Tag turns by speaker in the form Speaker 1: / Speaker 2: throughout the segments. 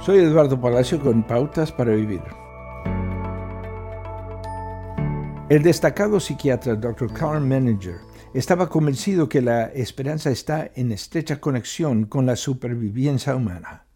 Speaker 1: Soy Eduardo Palacio con Pautas para Vivir. El destacado psiquiatra Dr. Carl Menninger estaba convencido que la esperanza está en estrecha conexión con la supervivencia humana.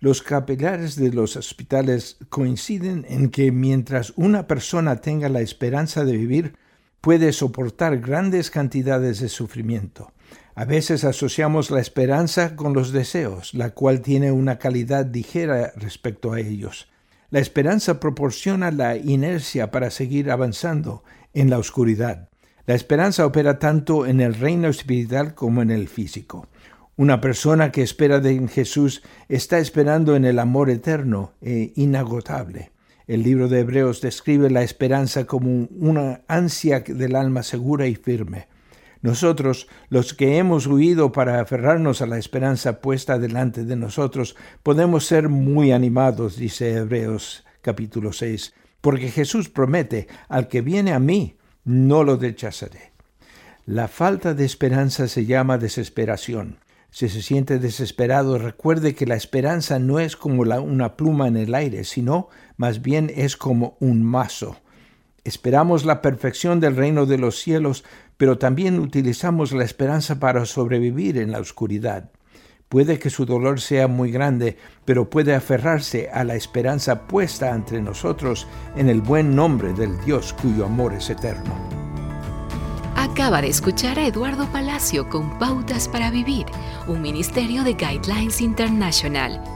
Speaker 1: Los capilares de los hospitales coinciden en que mientras una persona tenga la esperanza de vivir, puede soportar grandes cantidades de sufrimiento. A veces asociamos la esperanza con los deseos, la cual tiene una calidad ligera respecto a ellos. La esperanza proporciona la inercia para seguir avanzando en la oscuridad. La esperanza opera tanto en el reino espiritual como en el físico. Una persona que espera de Jesús está esperando en el amor eterno e inagotable. El libro de Hebreos describe la esperanza como una ansia del alma segura y firme. Nosotros, los que hemos huido para aferrarnos a la esperanza puesta delante de nosotros, podemos ser muy animados, dice Hebreos capítulo 6, porque Jesús promete, al que viene a mí, no lo rechazaré. La falta de esperanza se llama desesperación. Si se siente desesperado, recuerde que la esperanza no es como una pluma en el aire, sino más bien es como un mazo. Esperamos la perfección del reino de los cielos, pero también utilizamos la esperanza para sobrevivir en la oscuridad. Puede que su dolor sea muy grande, pero puede aferrarse a la esperanza puesta entre nosotros en el buen nombre del Dios cuyo amor es eterno.
Speaker 2: Acaba de escuchar a Eduardo Palacio con Pautas para Vivir, un ministerio de Guidelines International.